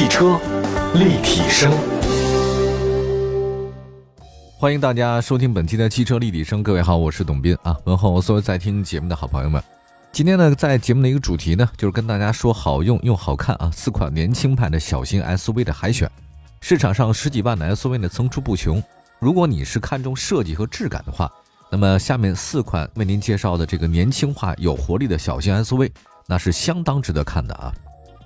汽车立体声，欢迎大家收听本期的汽车立体声。各位好，我是董斌啊，问候所有在听节目的好朋友们。今天呢，在节目的一个主题呢，就是跟大家说好用又好看啊，四款年轻派的小型 SUV 的海选。市场上十几万的 SUV 呢层出不穷，如果你是看重设计和质感的话，那么下面四款为您介绍的这个年轻化有活力的小型 SUV，那是相当值得看的啊。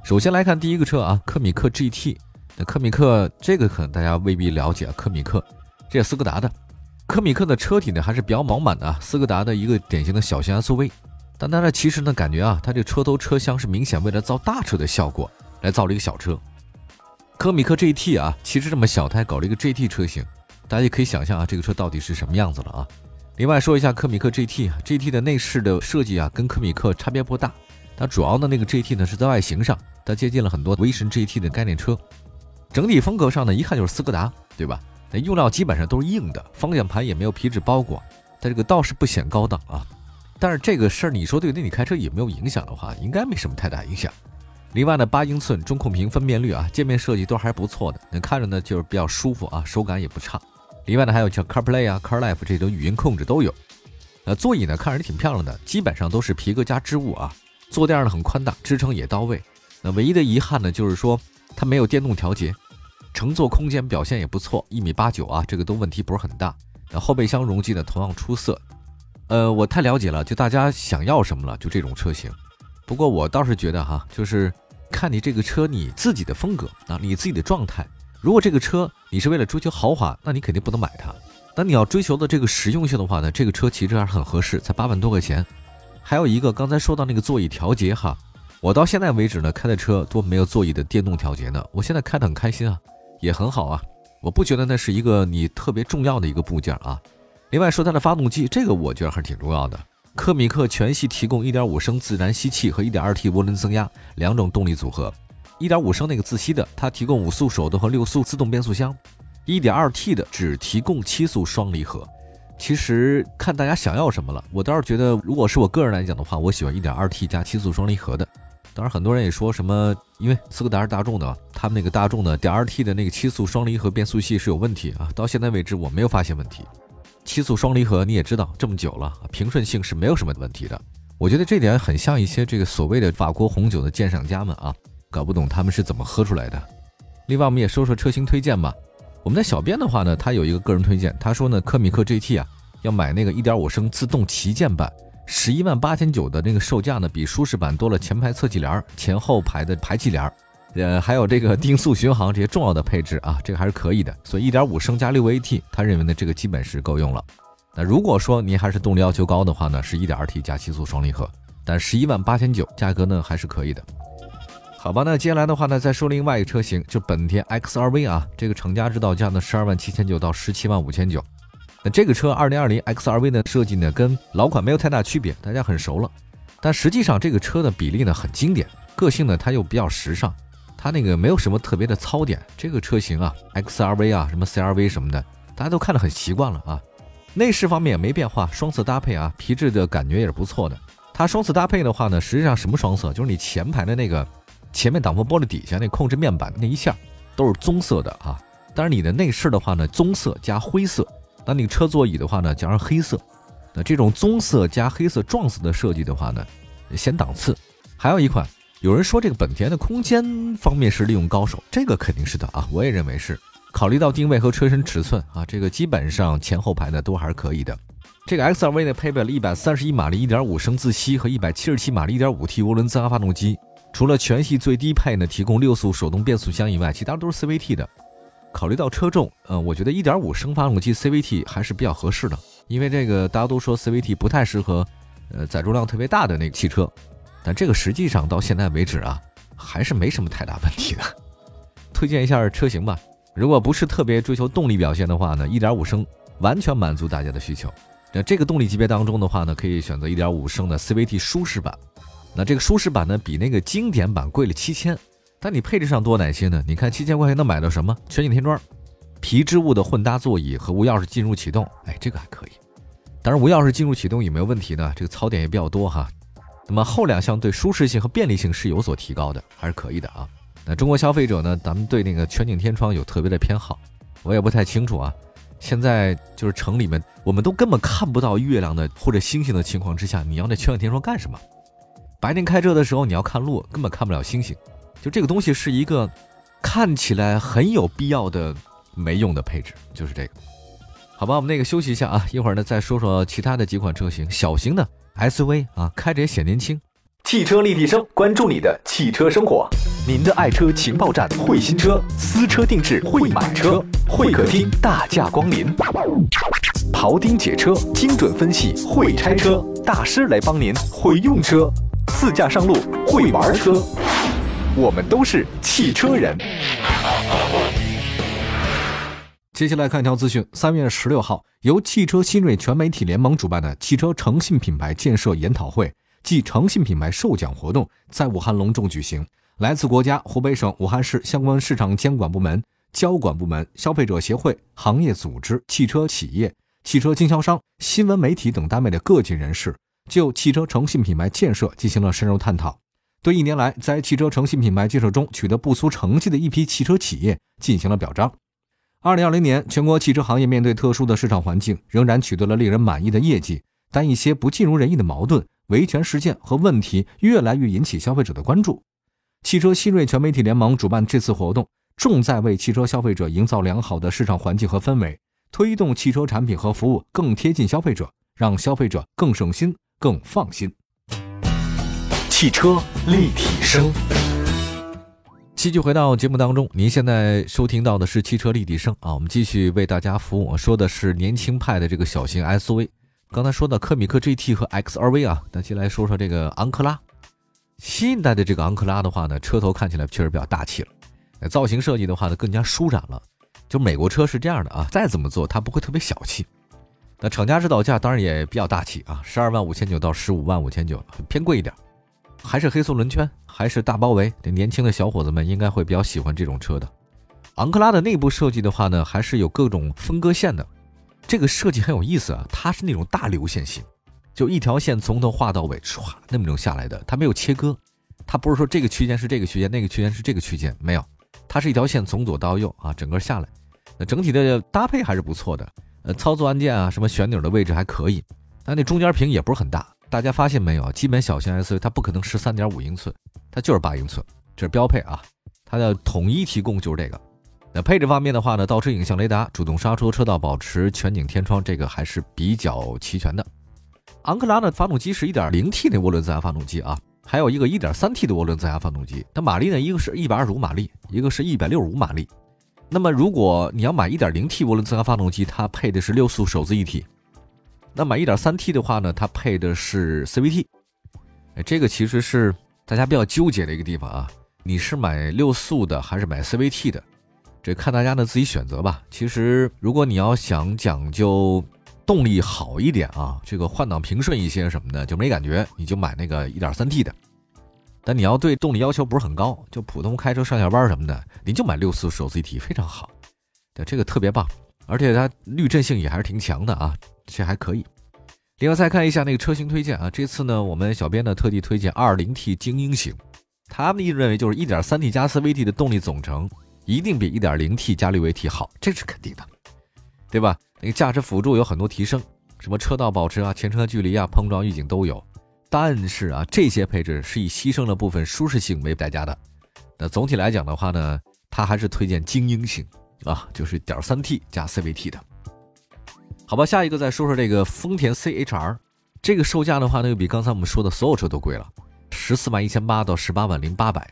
首先来看第一个车啊，科米克 GT。那科米克这个可能大家未必了解啊，科米克这是斯柯达的。科米克的车体呢还是比较饱满的啊，斯柯达的一个典型的小型 SUV。但它呢其实呢感觉啊，它这个车头车厢是明显为了造大车的效果来造了一个小车。科米克 GT 啊，其实这么小，它还搞了一个 GT 车型，大家也可以想象啊，这个车到底是什么样子了啊。另外说一下科米克 GT，GT 的内饰的设计啊，跟科米克差别不大。它主要的那个 GT 呢是在外形上，它接近了很多威神 GT 的概念车。整体风格上呢，一看就是斯柯达，对吧？那用料基本上都是硬的，方向盘也没有皮质包裹，它这个倒是不显高档啊。但是这个事儿你说对对你开车也没有影响的话，应该没什么太大影响。另外呢，八英寸中控屏分辨率啊，界面设计都还是不错的，那看着呢就是比较舒服啊，手感也不差。另外呢，还有像 CarPlay 啊、CarLife 这种语音控制都有。呃，座椅呢看着挺漂亮的，基本上都是皮革加织物啊。坐垫呢很宽大，支撑也到位。那唯一的遗憾呢，就是说它没有电动调节。乘坐空间表现也不错，一米八九啊，这个都问题不是很大。那后备箱容积呢同样出色。呃，我太了解了，就大家想要什么了，就这种车型。不过我倒是觉得哈，就是看你这个车你自己的风格啊，你自己的状态。如果这个车你是为了追求豪华，那你肯定不能买它。那你要追求的这个实用性的话呢，这个车其实还是很合适，才八万多块钱。还有一个，刚才说到那个座椅调节哈，我到现在为止呢开的车都没有座椅的电动调节呢。我现在开的很开心啊，也很好啊，我不觉得那是一个你特别重要的一个部件啊。另外说它的发动机，这个我觉得还是挺重要的。科米克全系提供1.5升自然吸气和 1.2T 涡轮增压两种动力组合，1.5升那个自吸的它提供五速手动和六速自动变速箱，1.2T 的只提供七速双离合。其实看大家想要什么了，我倒是觉得，如果是我个人来讲的话，我喜欢 1.2T 加七速双离合的。当然，很多人也说什么，因为斯柯达是大众的，他们那个大众的点二 T 的那个七速双离合变速器是有问题啊。到现在为止，我没有发现问题。七速双离合你也知道，这么久了，平顺性是没有什么问题的。我觉得这点很像一些这个所谓的法国红酒的鉴赏家们啊，搞不懂他们是怎么喝出来的。另外，我们也说说车型推荐吧。我们的小编的话呢，他有一个个人推荐，他说呢，科米克 GT 啊，要买那个1.5升自动旗舰版，十一万八千九的那个售价呢，比舒适版多了前排侧气帘、前后排的排气帘，呃，还有这个定速巡航这些重要的配置啊，这个还是可以的。所以1.5升加 6AT，他认为呢，这个基本是够用了。那如果说您还是动力要求高的话呢，是一点二 T 加七速双离合，但十一万八千九，价格呢还是可以的。好吧，那接下来的话呢，再说另外一个车型，就本田 XRV 啊，这个厂家指导价呢十二万七千九到十七万五千九。那这个车二零二零 XRV 的设计呢，跟老款没有太大区别，大家很熟了。但实际上这个车的比例呢很经典，个性呢它又比较时尚，它那个没有什么特别的槽点。这个车型啊，XRV 啊，什么 CRV 什么的，大家都看得很习惯了啊。内饰方面也没变化，双色搭配啊，皮质的感觉也是不错的。它双色搭配的话呢，实际上什么双色？就是你前排的那个。前面挡风玻璃底下那控制面板那一下都是棕色的啊，但是你的内饰的话呢，棕色加灰色，那你车座椅的话呢，加上黑色，那这种棕色加黑色撞色的设计的话呢，显档次。还有一款，有人说这个本田的空间方面是利用高手，这个肯定是的啊，我也认为是。考虑到定位和车身尺寸啊，这个基本上前后排呢都还是可以的。这个 XRV 呢配备了一百三十一马力1.5升自吸和一百七十七马力 1.5T 涡轮增压发动机。除了全系最低配呢提供六速手动变速箱以外，其他都是 CVT 的。考虑到车重，嗯，我觉得1.5升发动机 CVT 还是比较合适的，因为这个大家都说 CVT 不太适合，呃，载重量特别大的那个汽车。但这个实际上到现在为止啊，还是没什么太大问题的。推荐一下车型吧，如果不是特别追求动力表现的话呢，1.5升完全满足大家的需求。那这个动力级别当中的话呢，可以选择1.5升的 CVT 舒适版。那这个舒适版呢，比那个经典版贵了七千，但你配置上多哪些呢？你看七千块钱能买到什么？全景天窗、皮织物的混搭座椅和无钥匙进入启动，哎，这个还可以。当然，无钥匙进入启动有没有问题呢？这个槽点也比较多哈。那么后两项对舒适性和便利性是有所提高的，还是可以的啊。那中国消费者呢，咱们对那个全景天窗有特别的偏好，我也不太清楚啊。现在就是城里面，我们都根本看不到月亮的或者星星的情况之下，你要那全景天窗干什么？白天开车的时候你要看路，根本看不了星星。就这个东西是一个看起来很有必要的没用的配置，就是这个。好吧，我们那个休息一下啊，一会儿呢再说说其他的几款车型，小型的 SUV 啊，开着也显年轻。汽车立体声，关注你的汽车生活，您的爱车情报站，会新车，私车定制，会买车，会客厅大驾光临，庖丁解车，精准分析，会拆车。大师来帮您，会用车，自驾上路，会玩车，我们都是汽车人。接下来看一条资讯：三月十六号，由汽车新锐全媒体联盟主办的汽车诚信品牌建设研讨会暨诚信品牌授奖活动在武汉隆重举行。来自国家、湖北省武汉市相关市场监管部门、交管部门、消费者协会、行业组织、汽车企业、汽车经销商、新闻媒体等单位的各界人士，就汽车诚信品牌建设进行了深入探讨，对一年来在汽车诚信品牌建设中取得不俗成绩的一批汽车企业进行了表彰。二零二零年，全国汽车行业面对特殊的市场环境，仍然取得了令人满意的业绩。但一些不尽如人意的矛盾、维权事件和问题越来越引起消费者的关注。汽车新锐全媒体联盟主办这次活动，重在为汽车消费者营造良好的市场环境和氛围，推动汽车产品和服务更贴近消费者，让消费者更省心、更放心。汽车立体声。继续回到节目当中，您现在收听到的是汽车立体声啊，我们继续为大家服务。说的是年轻派的这个小型 SUV，刚才说的科米克 GT 和 XRV 啊，那先来说说这个昂克拉。新一代的这个昂克拉的话呢，车头看起来确实比较大气了，造型设计的话呢更加舒展了。就美国车是这样的啊，再怎么做它不会特别小气。那厂家指导价当然也比较大气啊，十二万五千九到十五万五千九，偏贵一点。还是黑色轮圈，还是大包围，这年轻的小伙子们应该会比较喜欢这种车的。昂克拉的内部设计的话呢，还是有各种分割线的，这个设计很有意思啊。它是那种大流线型，就一条线从头画到尾，唰那么种下来的，它没有切割，它不是说这个区间是这个区间，那个区间是这个区间，没有，它是一条线从左到右啊，整个下来，那整体的搭配还是不错的。呃，操作按键啊，什么旋钮的位置还可以，但那中间屏也不是很大。大家发现没有？基本小型 SUV 它不可能十三点五英寸，它就是八英寸，这是标配啊。它的统一提供就是这个。那配置方面的话呢，倒车影像雷达、主动刹车、车道保持、全景天窗，这个还是比较齐全的。昂克拉的发动机是一点零 T 的涡轮增压发动机啊，还有一个一点三 T 的涡轮增压发动机。那马力呢，一个是一百二十五马力，一个是一百六十五马力。那么如果你要买一点零 T 涡轮增压发动机，它配的是六速手自一体。那买一点三 T 的话呢，它配的是 CVT，哎，这个其实是大家比较纠结的一个地方啊。你是买六速的还是买 CVT 的？这看大家呢自己选择吧。其实如果你要想讲究动力好一点啊，这个换挡平顺一些什么的就没感觉，你就买那个一点三 T 的。但你要对动力要求不是很高，就普通开车上下班什么的，你就买六速手自一体非常好，对，这个特别棒，而且它滤震性也还是挺强的啊。这还可以。另外再看一下那个车型推荐啊，这次呢，我们小编呢特地推荐 2.0T 精英型，他们一直认为就是 1.3T 加 CVT 的动力总成一定比 1.0T 加六 AT 好，这是肯定的，对吧？那个驾驶辅助有很多提升，什么车道保持啊、前车距离啊、碰撞预警都有。但是啊，这些配置是以牺牲了部分舒适性为代价的。那总体来讲的话呢，它还是推荐精英型啊，就是 1.3T 加 CVT 的。好吧，下一个再说说这个丰田 CHR，这个售价的话呢，又比刚才我们说的所有车都贵了，十四万一千八到十八万零八百。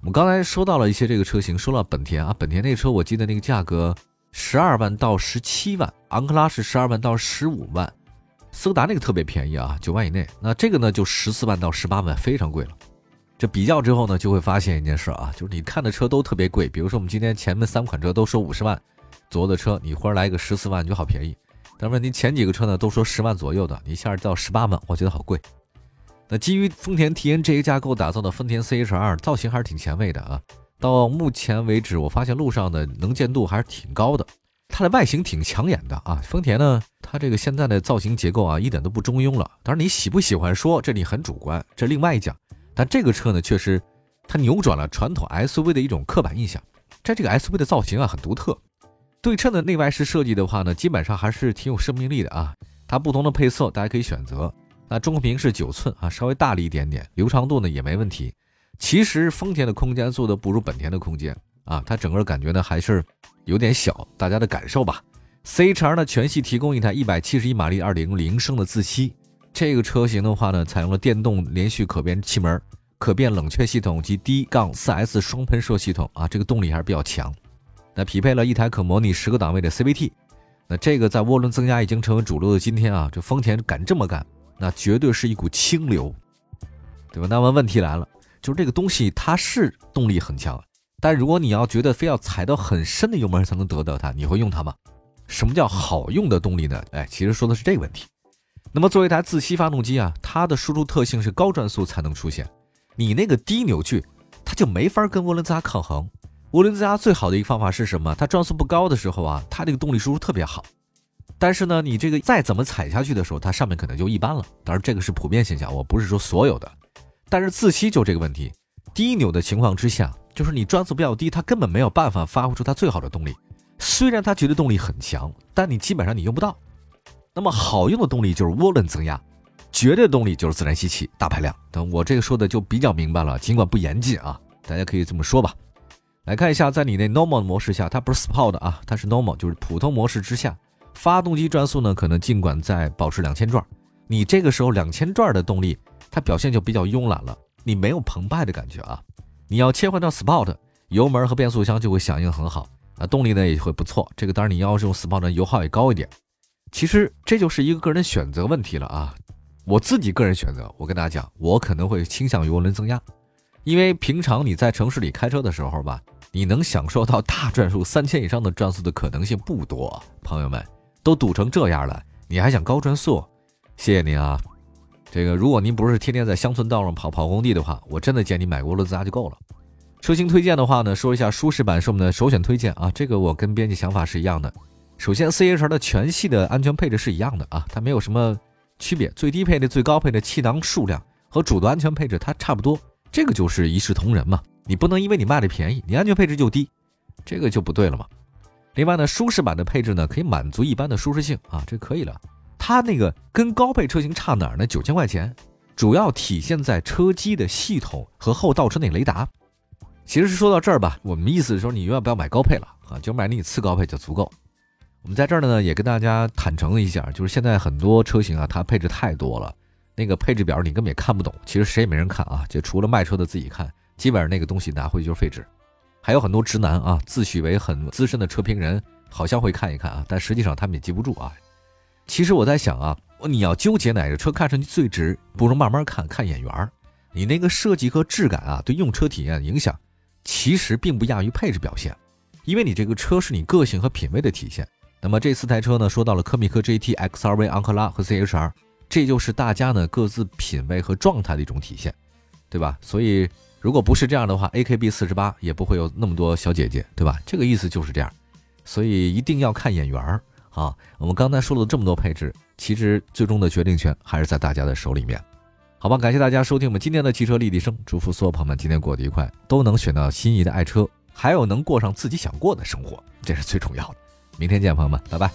我们刚才说到了一些这个车型，说了本田啊，本田那车我记得那个价格十二万到十七万，昂克拉是十二万到十五万，斯柯达那个特别便宜啊，九万以内。那这个呢就十四万到十八万，非常贵了。这比较之后呢，就会发现一件事啊，就是你看的车都特别贵。比如说我们今天前面三款车都说五十万左右的车，你忽然来一个十四万，就好便宜。但问题前几个车呢都说十万左右的，你一下到十八万，我觉得好贵。那基于丰田 TNGA 架构打造的丰田 CHR 造型还是挺前卫的啊。到目前为止，我发现路上的能见度还是挺高的，它的外形挺抢眼的啊。丰田呢，它这个现在的造型结构啊，一点都不中庸了。当然你喜不喜欢说，这里很主观，这另外一讲。但这个车呢，确实它扭转了传统 SUV 的一种刻板印象。在这个 SUV 的造型啊，很独特。对称的内外饰设计的话呢，基本上还是挺有生命力的啊。它不同的配色大家可以选择。那中控屏是九寸啊，稍微大了一点点，流畅度呢也没问题。其实丰田的空间做的不如本田的空间啊，它整个感觉呢还是有点小，大家的感受吧。CHR 呢全系提供一台一百七十一马力二点零升的自吸，这个车型的话呢，采用了电动连续可变气门、可变冷却系统及 D 杠四 S 双喷射系统啊，这个动力还是比较强。那匹配了一台可模拟十个档位的 CVT，那这个在涡轮增压已经成为主流的今天啊，这丰田敢这么干，那绝对是一股清流，对吧？那么问题来了，就是这个东西它是动力很强，但如果你要觉得非要踩到很深的油门才能得到它，你会用它吗？什么叫好用的动力呢？哎，其实说的是这个问题。那么作为一台自吸发动机啊，它的输出特性是高转速才能出现，你那个低扭矩，它就没法跟涡轮增压抗衡。涡轮增压最好的一个方法是什么？它转速不高的时候啊，它这个动力输出特别好。但是呢，你这个再怎么踩下去的时候，它上面可能就一般了。当然，这个是普遍现象，我不是说所有的。但是自吸就这个问题，低扭的情况之下，就是你转速比较低，它根本没有办法发挥出它最好的动力。虽然它绝对动力很强，但你基本上你用不到。那么好用的动力就是涡轮增压，绝对动力就是自然吸气大排量。等我这个说的就比较明白了，尽管不严谨啊，大家可以这么说吧。来看一下，在你那 normal 模式下，它不是 sport 啊，它是 normal，就是普通模式之下，发动机转速呢可能尽管在保持两千转，你这个时候两千转的动力，它表现就比较慵懒了，你没有澎湃的感觉啊。你要切换到 sport，油门和变速箱就会响应很好，啊，动力呢也会不错。这个当然你要是用 sport，油耗也高一点。其实这就是一个个人选择问题了啊。我自己个人选择，我跟大家讲，我可能会倾向于涡轮增压。因为平常你在城市里开车的时候吧，你能享受到大转速三千以上的转速的可能性不多。朋友们都堵成这样了，你还想高转速？谢谢您啊！这个如果您不是天天在乡村道上跑跑工地的话，我真的建议你买涡轮增压就够了。车型推荐的话呢，说一下舒适版是我们的首选推荐啊，这个我跟编辑想法是一样的。首先，C H R 的全系的安全配置是一样的啊，它没有什么区别，最低配的、最高配的气囊数量和主的安全配置它差不多。这个就是一视同仁嘛，你不能因为你卖的便宜，你安全配置就低，这个就不对了嘛。另外呢，舒适版的配置呢，可以满足一般的舒适性啊，这可以了。它那个跟高配车型差哪儿呢？九千块钱，主要体现在车机的系统和后倒车内雷达。其实是说到这儿吧，我们意思是说，你永远不要买高配了啊，就买你次高配就足够。我们在这儿呢，也跟大家坦诚了一下，就是现在很多车型啊，它配置太多了。那个配置表你根本也看不懂，其实谁也没人看啊，就除了卖车的自己看，基本上那个东西拿回去就是废纸。还有很多直男啊，自诩为很资深的车评人，好像会看一看啊，但实际上他们也记不住啊。其实我在想啊，你要纠结哪个车看上去最值，不如慢慢看看眼缘儿。你那个设计和质感啊，对用车体验影响，其实并不亚于配置表现，因为你这个车是你个性和品味的体现。那么这四台车呢，说到了科米克 GT、XRV、昂克拉和 CHR。这就是大家呢各自品味和状态的一种体现，对吧？所以如果不是这样的话，AKB 四十八也不会有那么多小姐姐，对吧？这个意思就是这样，所以一定要看眼缘儿好！我们刚才说了这么多配置，其实最终的决定权还是在大家的手里面，好吧？感谢大家收听我们今天的汽车立体声，祝福所有朋友们今天过得愉快，都能选到心仪的爱车，还有能过上自己想过的生活，这是最重要的。明天见，朋友们，拜拜。